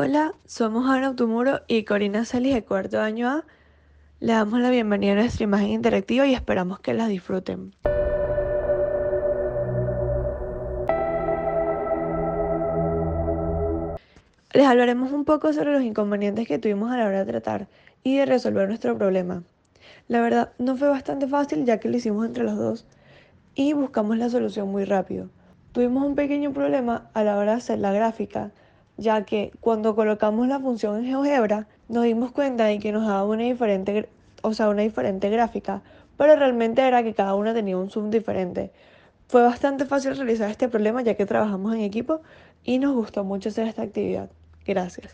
Hola, somos Ana Autumuro y Corina Celis de cuarto año A. Le damos la bienvenida a nuestra imagen interactiva y esperamos que la disfruten. Les hablaremos un poco sobre los inconvenientes que tuvimos a la hora de tratar y de resolver nuestro problema. La verdad, no fue bastante fácil ya que lo hicimos entre los dos y buscamos la solución muy rápido. Tuvimos un pequeño problema a la hora de hacer la gráfica, ya que cuando colocamos la función en GeoGebra nos dimos cuenta de que nos daba una diferente, o sea, una diferente gráfica, pero realmente era que cada una tenía un zoom diferente. Fue bastante fácil realizar este problema ya que trabajamos en equipo y nos gustó mucho hacer esta actividad. Gracias.